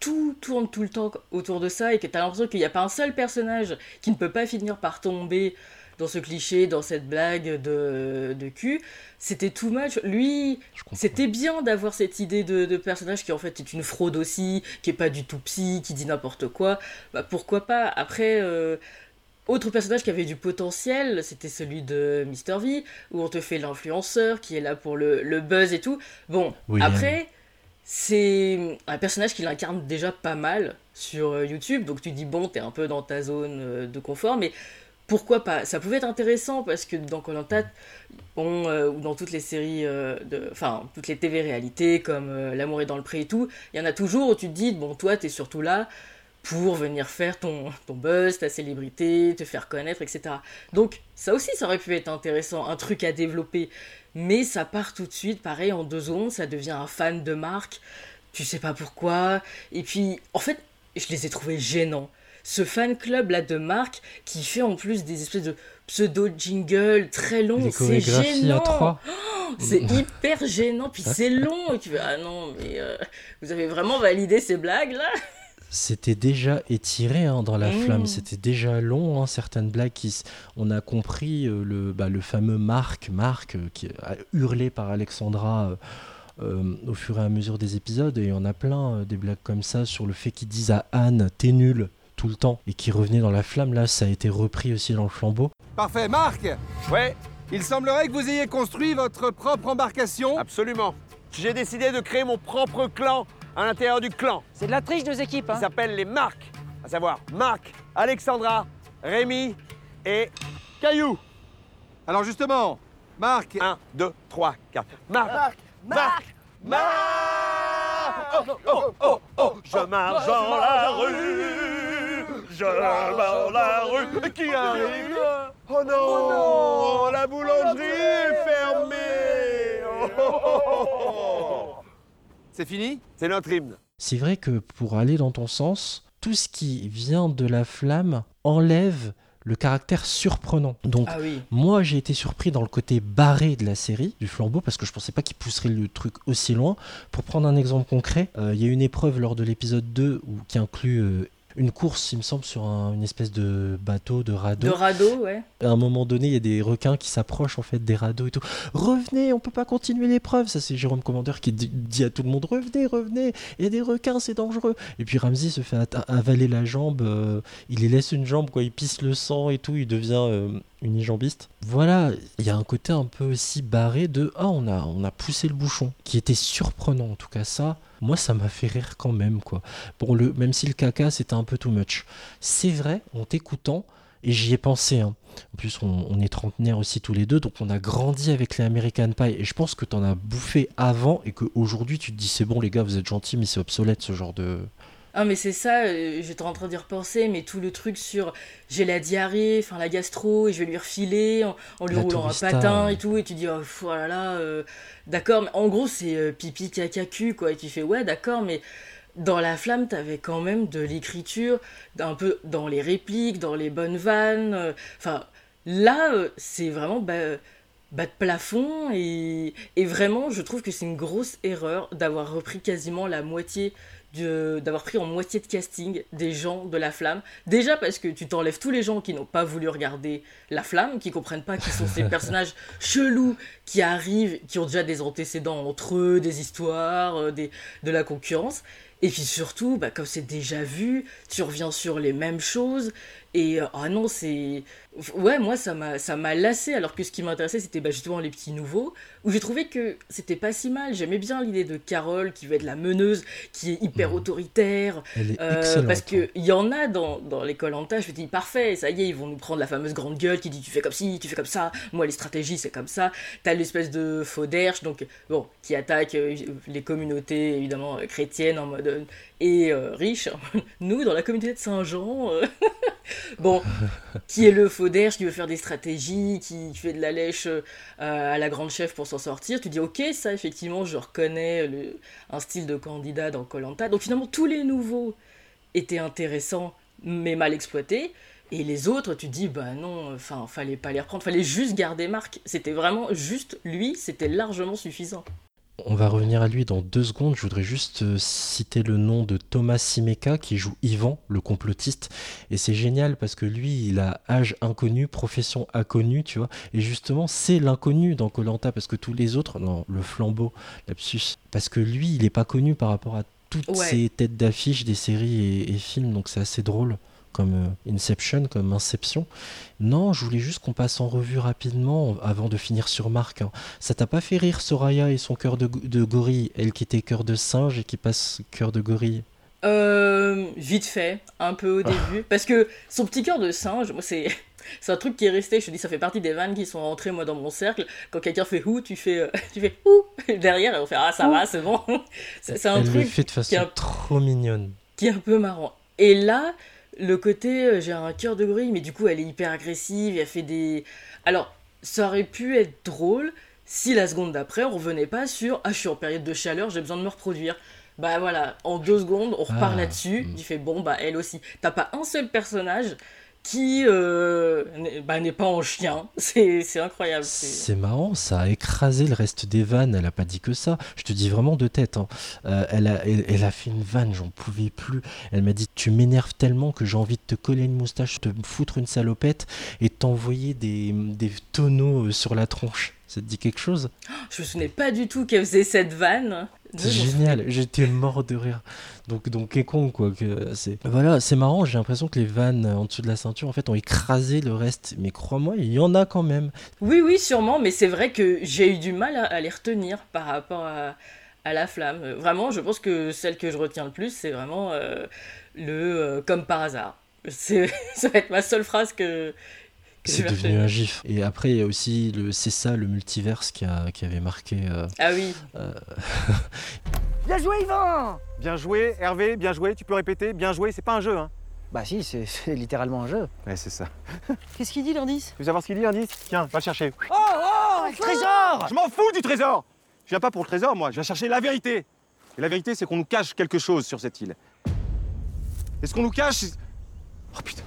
tout tourne tout le temps autour de ça et que t'as l'impression qu'il n'y a pas un seul personnage qui ne peut pas finir par tomber dans ce cliché, dans cette blague de, de cul, c'était too much. Lui, c'était bien d'avoir cette idée de, de personnage qui en fait est une fraude aussi, qui est pas du tout psy, qui dit n'importe quoi. Bah, pourquoi pas? Après, euh, autre personnage qui avait du potentiel, c'était celui de Mr. V, où on te fait l'influenceur qui est là pour le, le buzz et tout. Bon, après, c'est un personnage qui l'incarne déjà pas mal sur euh, YouTube, donc tu dis bon, t'es un peu dans ta zone euh, de confort, mais pourquoi pas? Ça pouvait être intéressant parce que dans Koh-Lanta, on, euh, ou dans toutes les séries, de, enfin toutes les TV réalités comme L'amour est dans le pré et tout, il y en a toujours où tu te dis bon, toi t'es surtout là pour venir faire ton, ton buzz, ta célébrité, te faire connaître, etc. Donc ça aussi, ça aurait pu être intéressant, un truc à développer. Mais ça part tout de suite, pareil, en deux secondes, ça devient un fan de marque, tu sais pas pourquoi. Et puis, en fait, je les ai trouvés gênants. Ce fan club là de marque qui fait en plus des espèces de pseudo jingle très longs, c'est gênant. <gasps> C'est hyper gênant, puis c'est long. Et tu fais, ah non, mais euh, vous avez vraiment validé ces blagues là? C'était déjà étiré hein, dans la Mmh. flamme, c'était déjà long, hein, certaines blagues qui... s- On a compris euh, le, bah, le fameux Marc, Marc, euh, qui a hurlé par Alexandra euh, euh, au fur et à mesure des épisodes, et on a plein euh, des blagues comme ça sur le fait qu'ils disent à Anne, t'es nul, tout le temps, et qui revenait dans la flamme, là ça a été repris aussi dans le flambeau. Parfait, Marc Ouais, Il semblerait que vous ayez construit votre propre embarcation. absolument. J'ai décidé de créer mon propre clan à l'intérieur du clan. C'est de la triche, nos équipes. qui s'appelle les Marques, à savoir Marc, Alexandra, Rémi et Caillou. Alors justement, Marc, 1, 2, 3, 4. Marc, Marc, Marc, Oh, oh, oh, oh, je marche dans la rue, je marche dans la rue. Qui arrive? Oh non, la boulangerie est fermée. C'est fini? C'est notre hymne. C'est vrai que pour aller dans ton sens, tout ce qui vient de la flamme enlève le caractère surprenant. Donc Ah oui. Moi, j'ai été surpris dans le côté barré de la série, du flambeau, parce que je pensais pas qu'il pousserait le truc aussi loin. Pour prendre un exemple concret, euh, il y a une épreuve lors de l'épisode 2 où, qui inclut euh, une course, il me semble, sur un- une espèce de bateau, de radeau. De radeau, ouais. À un moment donné, il y a des requins qui s'approchent en fait des radeaux et tout. Revenez, on peut pas continuer l'épreuve. Ça, c'est Jérôme Commandeur qui dit, à tout le monde revenez, revenez. Il y a des requins, c'est dangereux. Et puis Ramsey se fait avaler la jambe. euh, il lui laisse une jambe, quoi. Il pisse le sang et tout. Il devient euh, unijambiste. Voilà, il y a un côté un peu aussi barré de ah on a on a poussé le bouchon, qui était surprenant en tout cas ça. Moi, ça m'a fait rire quand même, quoi. Pour le, même si le caca, c'était un peu too much. C'est vrai, en t'écoutant, et j'y ai pensé, hein. En plus, on, on est trentenaires aussi tous les deux, donc on a grandi avec les American Pie. Et je pense que t'en as bouffé avant et qu'aujourd'hui tu te dis c'est bon les gars, vous êtes gentils, mais c'est obsolète ce genre de. Ah mais c'est ça, euh, j'étais en train d'y repenser, mais tout le truc sur j'ai la diarrhée, enfin la gastro, et je vais lui refiler en, en lui La roulant tourista, un patin ouais. et tout, et tu dis oh pff, oh là là, euh, d'accord, mais en gros c'est euh, pipi caca cul quoi, et tu fais ouais d'accord, mais dans la flamme t'avais quand même de l'écriture, un peu dans les répliques, dans les bonnes vannes, euh, enfin là c'est vraiment bah, bas de plafond et, et vraiment je trouve que c'est une grosse erreur d'avoir repris quasiment la moitié d'avoir pris en moitié de casting des gens de la flamme. Déjà parce que tu t'enlèves tous les gens qui n'ont pas voulu regarder la flamme qui comprennent pas qui sont ces <laughs> personnages chelous qui arrivent qui ont déjà des antécédents entre eux des histoires euh, des, de la concurrence et puis surtout bah, comme c'est déjà vu tu reviens sur les mêmes choses et euh, ah non c'est ouais moi ça m'a lassé alors que ce qui m'intéressait c'était bah, justement les petits nouveaux où j'ai trouvé que c'était pas si mal j'aimais bien l'idée de Carole qui veut être la meneuse qui est hyper Mhm. autoritaire Elle est euh, parce hein. que il y en a dans, dans les Colanta, je me dis parfait, ça y est, ils vont nous prendre la fameuse grande gueule qui dit tu fais comme ci, tu fais comme ça, moi les stratégies c'est comme ça. T'as l'espèce de faux donc bon, qui attaque euh, les communautés évidemment euh, chrétiennes en mode et euh, riches. <laughs> nous dans la communauté de Saint-Jean, euh, <laughs> bon, qui est le faux qui veut faire des stratégies, qui fait de la lèche euh, à la grande chef pour s'en sortir. Tu dis ok, ça effectivement je reconnais un style de candidat dans Colanta. Donc finalement tous les nouveaux étaient intéressants mais mal exploités. Et les autres, tu dis, bah non, enfin, fallait pas les reprendre, fallait juste garder Marc. C'était vraiment juste lui, c'était largement suffisant. On va revenir à lui dans deux secondes. Je voudrais juste euh, citer le nom de Thomas Simeka qui joue Ivan, le complotiste. Et c'est génial parce que lui, il a âge inconnu, profession inconnue, tu vois. Et justement, c'est l'inconnu dans Colanta parce que tous les autres, non, le flambeau, lapsus, parce que lui, il est pas connu par rapport à toutes Ouais. ces têtes d'affiche des séries et, et films. Donc c'est assez drôle comme euh, Inception, comme Inception. Non, je voulais juste qu'on passe en revue rapidement avant de finir sur Marc. hein. Ça t'a pas fait rire Soraya et son cœur de, de gorille, elle qui était cœur de singe et qui passe cœur de gorille? Euh, vite fait, un peu au début, parce que son petit cœur de singe, moi c'est. <laughs> C'est un truc qui est resté, je te dis, ça fait partie des vannes qui sont rentrées moi dans mon cercle. Quand quelqu'un fait ouh, tu fais, euh, <laughs> tu fais ouh <laughs> derrière et on fait ah ça va, c'est bon. c'est un Elle le truc fait de qui façon est un trop mignonne. qui est un peu marrant. Et là, le côté euh, j'ai un cœur de gorille, mais du coup elle est hyper agressive, elle fait des. Alors, ça aurait pu être drôle si la seconde d'après on revenait pas sur ah je suis en période de chaleur, j'ai besoin de me reproduire. Bah voilà, en deux secondes on repart Ah, là-dessus, mm. tu fais bon bah elle aussi. T'as pas un seul personnage qui euh, n'est bah, n'est pas en chien, <laughs> c'est incroyable. c'est- marrant, ça a écrasé le reste des vannes. Elle a pas dit que ça. Je te dis vraiment de tête. hein. Euh, elle, a, elle, elle a fait une vanne, j'en pouvais plus. Elle m'a dit Tu m'énerves tellement que j'ai envie de te coller une moustache, te foutre une salopette et t'envoyer des, des tonneaux euh, sur la tronche. Ça te dit quelque chose? Je me souvenais pas du tout qu'elle faisait cette vanne. C'est génial, j'étais mort de rire. Donc, donc, con, quoi. Que c'est... Voilà, c'est marrant, j'ai l'impression que les vannes en dessous de la ceinture, en fait, ont écrasé le reste. Mais crois-moi, il y en a quand même. Oui, oui, sûrement, mais c'est vrai que j'ai eu du mal à, à les retenir par rapport à, à la flamme. Vraiment, je pense que celle que je retiens le plus, c'est vraiment euh, le euh, comme par hasard. C'est, <laughs> ça va être ma seule phrase que. C'est devenu un gif. Et après, il y a aussi le C'est ça, le multiverse qui, a, qui avait marqué. euh, Ah oui. <laughs> Bien joué, Yvan Bien joué, Hervé, bien joué, tu peux répéter, bien joué, c'est pas un jeu, hein Bah si, c'est littéralement un jeu. Ouais, c'est ça. <laughs> Qu'est-ce qu'il dit, l'indice? Tu veux savoir ce qu'il dit, l'indice? Tiens, va le chercher. Oh, oh, le trésor Je m'en fous du trésor Je viens pas pour le trésor, moi, je viens chercher la vérité. Et la vérité, c'est qu'on nous cache quelque chose sur cette île. Et ce qu'on nous cache. Oh putain,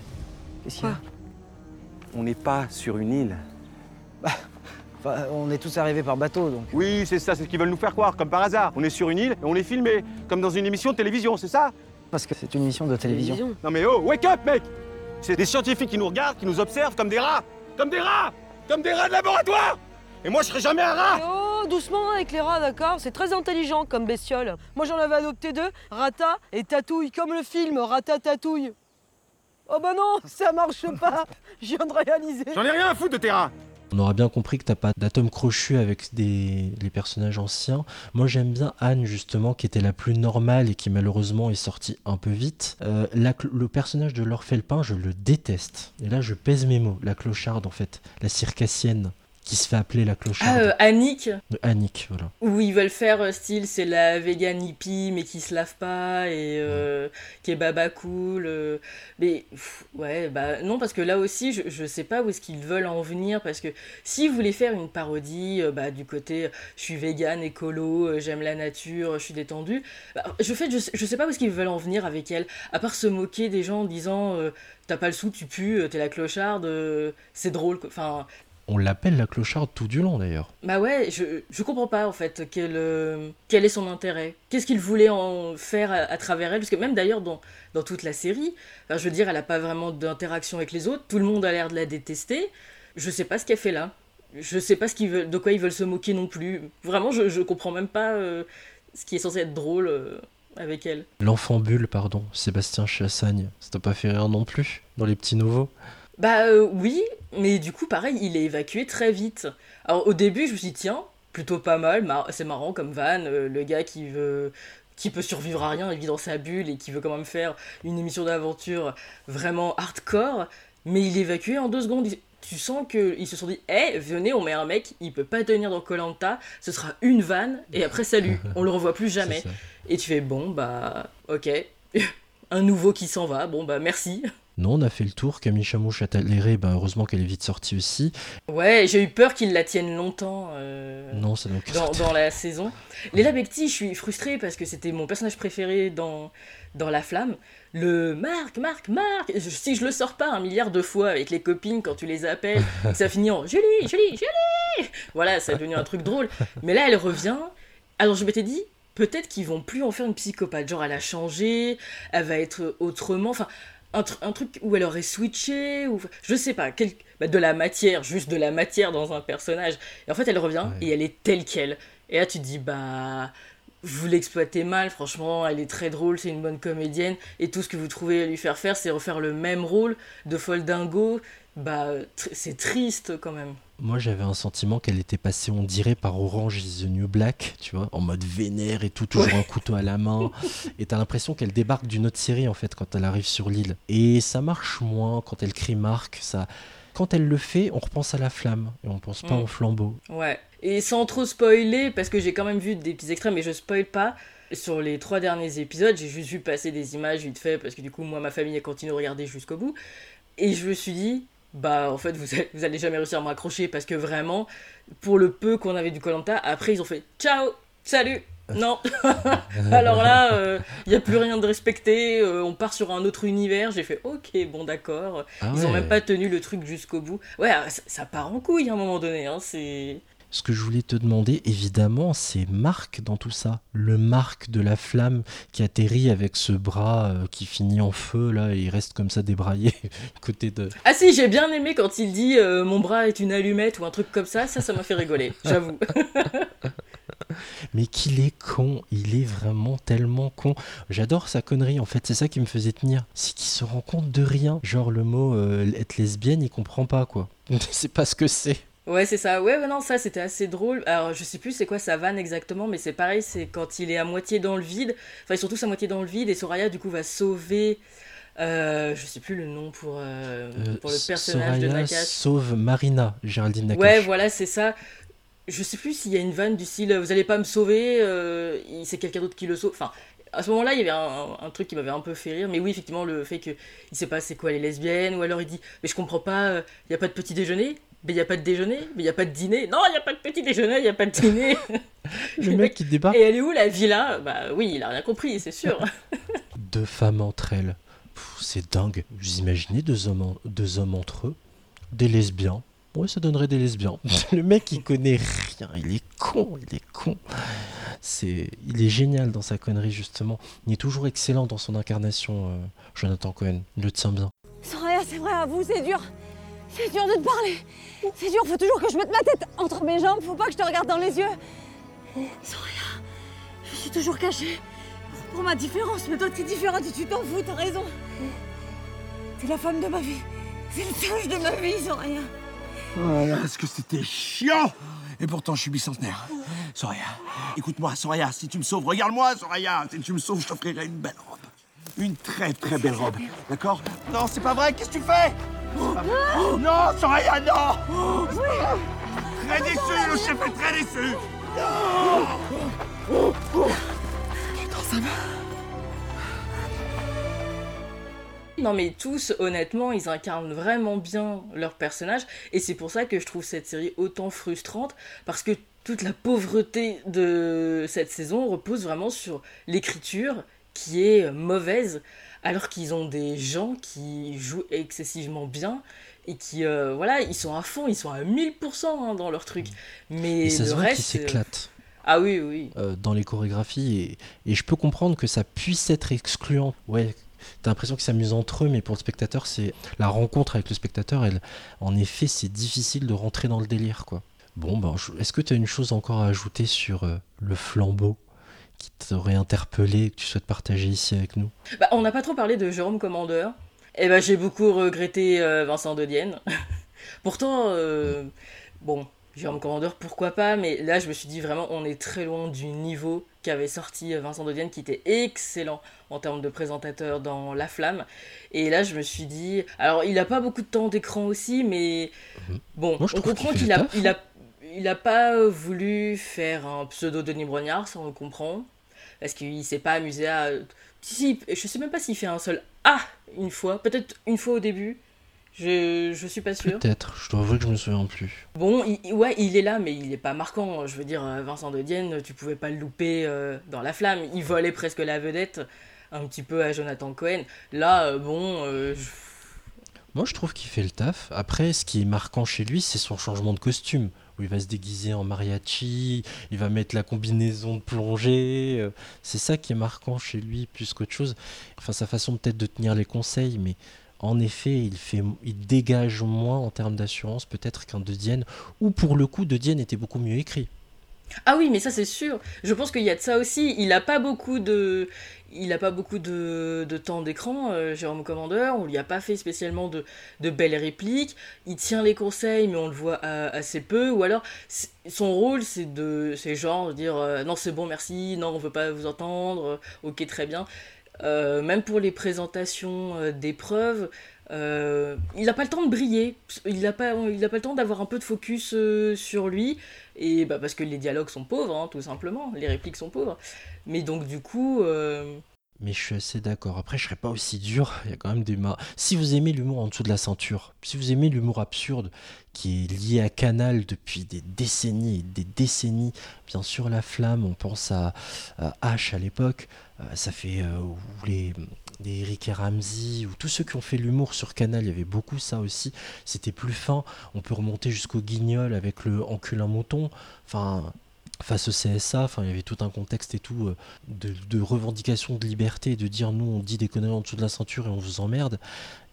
Qu'est-ce qu'il y a? On n'est pas sur une île. Enfin, on est tous arrivés par bateau, donc... Oui, c'est ça, c'est ce qu'ils veulent nous faire croire, comme par hasard. On est sur une île et on est filmé, comme dans une émission de télévision, c'est ça? Parce que c'est une émission de télévision. Non mais oh, wake up, mec C'est des scientifiques qui nous regardent, qui nous observent comme des rats Comme des rats Comme des rats de laboratoire Et moi, je serai jamais un rat Oh, doucement avec les rats, d'accord? C'est très intelligent comme bestiole. Moi, j'en avais adopté deux, Rata et Tatouille, comme le film Rata Tatouille. Oh bah non, ça marche pas <laughs> Je viens de réaliser. J'en ai rien à foutre de tes rats On aura bien compris que t'as pas d'atome crochu avec des, les personnages anciens. Moi j'aime bien Anne justement qui était la plus normale et qui malheureusement est sortie un peu vite. Euh, la le personnage de Laure Felpin je le déteste. Et là je pèse mes mots. La clocharde en fait. La circassienne qui se fait appeler la Ah, clocharde. euh, Annick, Annick voilà. où ils veulent faire euh, style, c'est la vegan hippie, mais qui se lave pas, et euh, qui est baba cool. euh, mais pff, ouais, bah non, parce que là aussi, je, je sais pas où est-ce qu'ils veulent en venir, parce que s'ils voulaient faire une parodie, euh, bah, du côté, je suis vegan, écolo, euh, j'aime la nature, je suis détendu, bah, je, fais, je, sais- je sais pas où est-ce qu'ils veulent en venir avec elle, à part se moquer des gens en disant, euh, t'as pas le sou, tu pues, euh, t'es la clocharde, euh, c'est drôle, enfin... On l'appelle la clocharde tout du long d'ailleurs. Bah ouais, je, je comprends pas en fait quel, euh, quel est son intérêt. Qu'est-ce qu'il voulait en faire à, à travers elle? Parce que même d'ailleurs dans, dans toute la série, enfin, je veux dire, elle a pas vraiment d'interaction avec les autres, tout le monde a l'air de la détester. Je sais pas ce qu'elle fait là. Je sais pas ce qu'ils veulent, de quoi ils veulent se moquer non plus. Vraiment, je, je comprends même pas euh, ce qui est censé être drôle euh, avec elle. L'enfant bulle, pardon, Sébastien Chassagne. Ça t'a pas fait rire non plus dans les petits nouveaux? Bah euh, oui, mais du coup, pareil, il est évacué très vite. Alors au début, je me suis dit, tiens, plutôt pas mal, c'est marrant comme van, euh, le gars qui veut qui peut survivre à rien, il vit dans sa bulle et qui veut quand même faire une émission d'aventure vraiment hardcore, mais il est évacué en deux secondes. Tu sens qu'ils se sont dit, eh, venez, on met un mec, il peut pas tenir dans Colanta, ce sera une vanne, et après salut, <laughs> on le revoit plus jamais. Et tu fais, bon, bah, ok, <laughs> un nouveau qui s'en va, bon, bah, merci. Non, on a fait le tour. Camille Chamouche a ben heureusement qu'elle est vite sortie aussi. Ouais, j'ai eu peur qu'ils la tiennent longtemps. euh, Non, ça dans, dans la saison. Léla Becti, je suis frustrée parce que c'était mon personnage préféré dans, dans La Flamme. Le Marc, Marc, Marc Si je le sors pas un milliard de fois avec les copines quand tu les appelles, ça <laughs> finit en Julie, Julie, Julie Voilà, ça a devenu un truc drôle. Mais là, elle revient. Alors je m'étais dit, peut-être qu'ils vont plus en faire une psychopathe. Genre, elle a changé, elle va être autrement. Enfin, un, tr- un truc où elle aurait switché, ou je sais pas, quel- bah, de la matière, juste de la matière dans un personnage. Et en fait, elle revient Ouais. et elle est telle qu'elle. Et là, tu te dis, bah, vous l'exploitez mal, franchement, elle est très drôle, c'est une bonne comédienne, et tout ce que vous trouvez à lui faire faire, c'est refaire le même rôle de folle dingo. Bah, tr- c'est triste quand même. Moi, j'avais un sentiment qu'elle était passée, on dirait, par Orange is the New Black, tu vois, en mode vénère et tout, toujours un couteau à la main. Et t'as l'impression qu'elle débarque d'une autre série, en fait, quand elle arrive sur l'île. Et ça marche moins quand elle crie Marc, ça... Quand elle le fait, on repense à la flamme, et on pense pas Mm. au flambeau. Ouais. Et sans trop spoiler, parce que j'ai quand même vu des petits extraits, mais je spoil pas. Sur les trois derniers épisodes, j'ai juste vu passer des images vite fait, parce que du coup, moi, ma famille a continué de regarder jusqu'au bout. Et je me suis dit, bah, en fait, vous, allez- vous allez jamais réussir à m'accrocher, parce que vraiment, pour le peu qu'on avait du Colanta, après, ils ont fait ciao, salut, non. <laughs> Alors là, il n'y a plus rien de respecté, euh, on part sur un autre univers. J'ai fait ok, bon, d'accord. Ah Ils ont ouais. même pas tenu le truc jusqu'au bout. Ouais, ça, ça part en couille à un moment donné, hein, c'est. Ce que je voulais te demander, évidemment, c'est Marc dans tout ça. Le Marc de la flamme qui atterrit avec ce bras euh, qui finit en feu, là, et il reste comme ça débraillé, <laughs> côté de... Ah si, j'ai bien aimé quand il dit euh, mon bras est une allumette ou un truc comme ça, ça, ça m'a fait rigoler, <laughs> j'avoue. <laughs> Mais qu'il est con, il est vraiment tellement con. J'adore sa connerie en fait, c'est ça qui me faisait tenir. C'est qu'il se rend compte de rien. Genre le mot euh, être lesbienne, il comprend pas quoi. c'est pas ce que c'est. Ouais, c'est ça. Ouais, ouais, non, ça c'était assez drôle. Alors, je sais plus c'est quoi sa vanne exactement, mais c'est pareil, c'est quand il est à moitié dans le vide. Enfin, ils sont tous à moitié dans le vide et Soraya, du coup, va sauver. Euh, je sais plus le nom pour, euh, Euh, pour le personnage de Nakash. sauve Marina, Géraldine Nakache. Ouais, voilà, c'est ça. Je sais plus s'il y a une vanne du style vous allez pas me sauver, euh, c'est quelqu'un d'autre qui le sauve. Enfin, à ce moment-là, il y avait un, un truc qui m'avait un peu fait rire, mais oui, effectivement, le fait qu'il sait pas c'est quoi les lesbiennes, ou alors il dit mais je comprends pas, il y a pas de petit déjeuner, mais il y a pas de déjeuner, mais il y a pas de dîner. Non, il y a pas de petit déjeuner, il y a pas de dîner. <laughs> Le mec qui débarque, Et elle est où la villa? Bah oui, il a rien compris, c'est sûr. <laughs> deux femmes entre elles. C'est dingue. Vous imaginez deux hommes, en- deux hommes entre eux? Des lesbiens Ouais, ça donnerait des lesbiens. <laughs> Le mec, il connaît rien. Il est con, il est con. c'est, il est génial dans sa connerie justement. Il est toujours excellent dans son incarnation, euh, Jonathan Cohen. Il le tient bien. Soraya, c'est vrai, à vous, c'est dur. C'est dur de te parler. C'est dur, faut toujours que je mette ma tête entre mes jambes, faut pas que je te regarde dans les yeux. Soraya, je suis toujours cachée. Pour ma différence, mais toi t'es différente et tu t'en fous, t'as raison. T'es la femme de ma vie. C'est le singe de ma vie, Soraya. Oh là, est-ce que c'était chiant? Et pourtant, je suis bicentenaire. Soraya, écoute-moi, Soraya, si tu me sauves, regarde-moi, Soraya, si tu me sauves, je t'offrirai une belle robe. Une très très belle robe, d'accord? Non, c'est pas vrai, qu'est-ce que tu fais? Non, Soraya, non. Très déçu, le chef est très déçu. Putain, ça va Non mais tous, honnêtement, ils incarnent vraiment bien leur personnage. Et c'est pour ça que je trouve cette série autant frustrante parce que toute la pauvreté de cette saison repose vraiment sur l'écriture qui est mauvaise alors qu'ils ont des gens qui jouent excessivement bien et qui euh, voilà, ils sont à fond, ils sont à 1000% hein, dans leur truc. Mais Et ça le se reste qu'il s'éclate. Ah oui oui. euh, dans les chorégraphies et, et je peux comprendre que ça puisse être excluant. Ouais, t'as l'impression qu'ils s'amusent entre eux, mais pour le spectateur, c'est la rencontre avec le spectateur. Elle, en effet, c'est difficile de rentrer dans le délire, quoi. Bon, ben, je- est-ce que tu as une chose encore à ajouter sur euh, le flambeau? Qui t'aurait interpellé que tu souhaites partager ici avec nous Bah, on n'a pas trop parlé de Jérôme Commandeur. Et ben j'ai beaucoup regretté euh, Vincent de Dienne. <laughs> Pourtant, euh, bon, Jérôme Commandeur, pourquoi pas, mais là je me suis dit vraiment, on est très loin du niveau qu'avait sorti euh, Vincent de Dienne, qui était excellent en termes de présentateur dans La Flamme. Et là je me suis dit, alors il a pas beaucoup de temps d'écran aussi, mais bon, Moi, je on comprend qu'il il a, il a pas voulu faire un pseudo Denis Brognard, ça on le comprend parce qu'il s'est pas amusé à. Si, je sais même pas s'il fait un seul A une fois, peut-être une fois au début. Je, je suis pas sûre. Peut-être, je dois avouer que je me souviens plus. Bon, il- ouais, il est là, mais il est pas marquant. Je veux dire, euh, Vincent de Dienne, tu pouvais pas le louper euh, dans la flamme. Il volait presque la vedette, un petit peu à Jonathan Cohen. Là, euh, bon, euh, je- Moi, je trouve qu'il fait le taf. Après, ce qui est marquant chez lui, c'est son changement de costume. Où il va se déguiser en mariachi, il va mettre la combinaison de plongée. euh, C'est ça qui est marquant chez lui plus qu'autre chose. Enfin, sa façon peut-être de tenir les conseils, mais en effet, il, fait, il dégage moins en termes d'assurance peut-être qu'un De Dienne. Ou pour le coup, De Dienne était beaucoup mieux écrit. Ah oui, mais ça c'est sûr. Je pense qu'il y a de ça aussi. Il a pas beaucoup de, il a pas beaucoup de, temps d'écran, euh, Jérôme Commandeur. On lui a pas fait spécialement de, belles répliques. Il tient les conseils, mais on le voit euh, assez peu. Ou alors, son rôle c'est de, c'est genre de dire euh, non c'est bon merci, non on veut pas vous entendre, euh, ok très bien. Euh, même pour les présentations euh, d'épreuves, euh, il n'a pas le temps de briller. Il n'a pas, le temps d'avoir un peu de focus sur lui. Et bah, parce que les dialogues sont pauvres, hein, tout simplement. Les répliques sont pauvres. Mais donc, du coup. Mais je suis assez d'accord. Après, je serais pas aussi dur. Il y a quand même des ma- Si vous aimez l'humour en dessous de la ceinture, si vous aimez l'humour absurde qui est lié à Canal depuis des décennies et des décennies, bien sûr, La Flamme, on pense à, H à l'époque, euh, ça fait. euh, les. Des Eric et Ramsey, ou tous ceux qui ont fait l'humour sur Canal, il y avait beaucoup ça aussi. C'était plus fin. On peut remonter jusqu'au Guignol avec le Encule un mouton. Enfin, face au CSA, enfin, il y avait tout un contexte et tout euh, de, revendication de liberté, de dire nous on dit des conneries en dessous de la ceinture et on vous emmerde.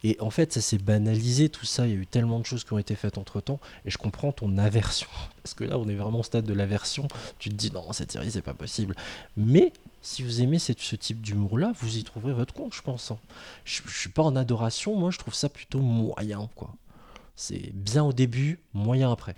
Et en fait, ça s'est banalisé tout ça. Il y a eu tellement de choses qui ont été faites entre temps, et je comprends ton aversion. <laughs> Parce que là, on est vraiment au stade de l'aversion. Tu te dis non, cette série, c'est pas possible. Mais si vous aimez ce type d'humour-là, vous y trouverez votre compte, je pense. hein. Je, je suis pas en adoration, moi, je trouve ça plutôt moyen, quoi. C'est bien au début, moyen après.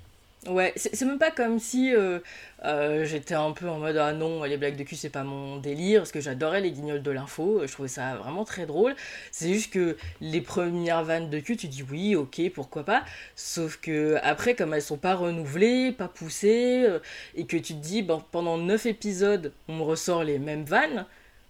Ouais, c'est même pas comme si euh, euh, j'étais un peu en mode ah non, les blagues de cul c'est pas mon délire, parce que j'adorais les guignols de l'info, je trouvais ça vraiment très drôle. C'est juste que les premières vannes de cul, tu dis oui, ok, pourquoi pas, sauf que après, comme elles sont pas renouvelées, pas poussées, euh, et que tu te dis pendant 9 épisodes, on me ressort les mêmes vannes.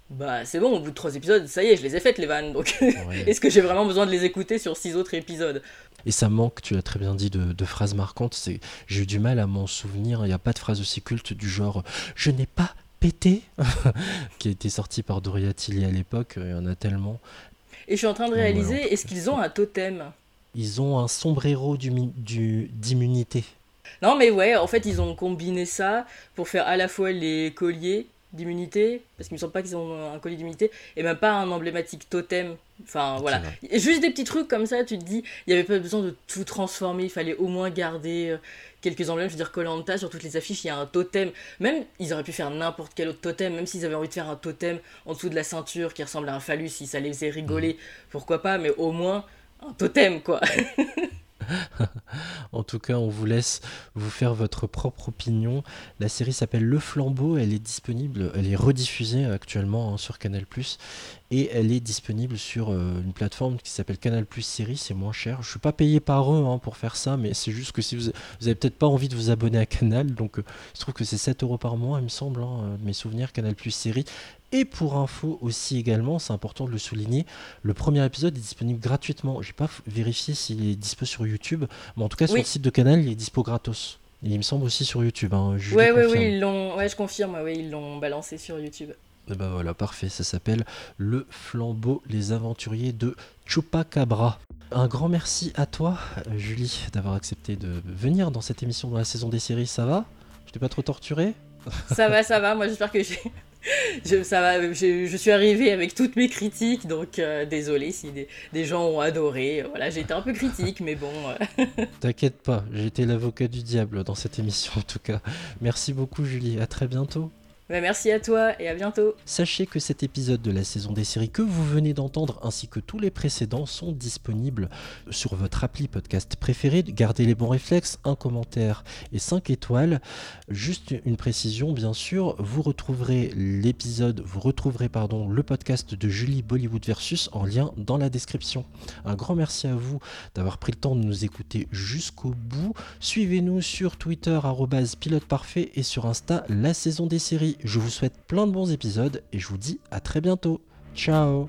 Bah c'est bon, au bout de 3 épisodes, ça y est, je les ai faites les vannes, donc <laughs> est-ce que j'ai vraiment besoin de les écouter sur 6 autres épisodes? Et ça manque, tu l'as très bien dit, de, de phrases marquantes. C'est, j'ai eu du mal à m'en souvenir. Il n'y a pas de phrase aussi culte du genre Je n'ai pas pété <laughs> qui a été sorti par Doria Tilly à l'époque. Il y en a tellement. Et je suis en train de réaliser, est-ce qu'ils ont un totem? Ils ont un sombrero du, mi- du- d'immunité. Non, mais ouais, en fait, ils ont combiné ça pour faire à la fois les colliers d'immunité, parce qu'il me semble pas qu'ils ont un collier d'immunité, et même pas un emblématique totem. Enfin, voilà. Et juste des petits trucs comme ça, tu te dis, il n'y avait pas besoin de tout transformer, il fallait au moins garder euh, quelques emblèmes. Je veux dire, Colanta, sur toutes les affiches, il y a un totem. Même, ils auraient pu faire n'importe quel autre totem, même s'ils avaient envie de faire un totem en dessous de la ceinture qui ressemble à un phallus, si ça les faisait rigoler, mmh. pourquoi pas, mais au moins un totem, quoi. <laughs> <laughs> en tout cas, on vous laisse vous faire votre propre opinion. La série s'appelle Le Flambeau, elle est disponible, elle est rediffusée actuellement hein, sur Canal+, et elle est disponible sur euh, une plateforme qui s'appelle Canal Plus Série, c'est moins cher. Je suis pas payé par eux hein, pour faire ça, mais c'est juste que si vous, vous avez peut-être pas envie de vous abonner à Canal, donc euh, je trouve que c'est 7 euros par mois, il me semble, hein, euh, mes souvenirs, Canal Plus Série. Et pour info aussi également, c'est important de le souligner, le premier épisode est disponible gratuitement. J'ai pas vérifié s'il est dispo sur YouTube, mais en tout cas sur le site de Canal, il est dispo gratos. il me semble aussi sur YouTube. Hein, oui, oui, ils l'ont. Ouais, je confirme. Ouais, ils l'ont balancé sur YouTube. Et ben voilà, parfait. Ça s'appelle Le Flambeau, les aventuriers de Chupacabra. Un grand merci à toi, Julie, d'avoir accepté de venir dans cette émission dans la saison des séries. Ça va? Je t'ai pas trop torturé? Ça va, ça va. Moi, j'espère que j'ai. Je, ça va, je, suis arrivée avec toutes mes critiques, donc euh, désolé si des, gens ont adoré. Voilà, j'ai été un peu critique, mais bon. Euh. <laughs> T'inquiète pas, été l'avocat du diable dans cette émission en tout cas. Merci beaucoup Julie, à très bientôt. Bah, merci à toi et à bientôt. Sachez que cet épisode de la saison des séries que vous venez d'entendre ainsi que tous les précédents sont disponibles sur votre appli podcast préféré. Gardez les bons réflexes, un commentaire et 5 étoiles. Juste une précision, bien sûr, vous retrouverez l'épisode, vous retrouverez pardon, le podcast de Julie Bollywood versus en lien dans la description. Un grand merci à vous d'avoir pris le temps de nous écouter jusqu'au bout. Suivez-nous sur Twitter pilote parfait et sur Insta la saison des séries. Je vous souhaite plein de bons épisodes et je vous dis à très bientôt. Ciao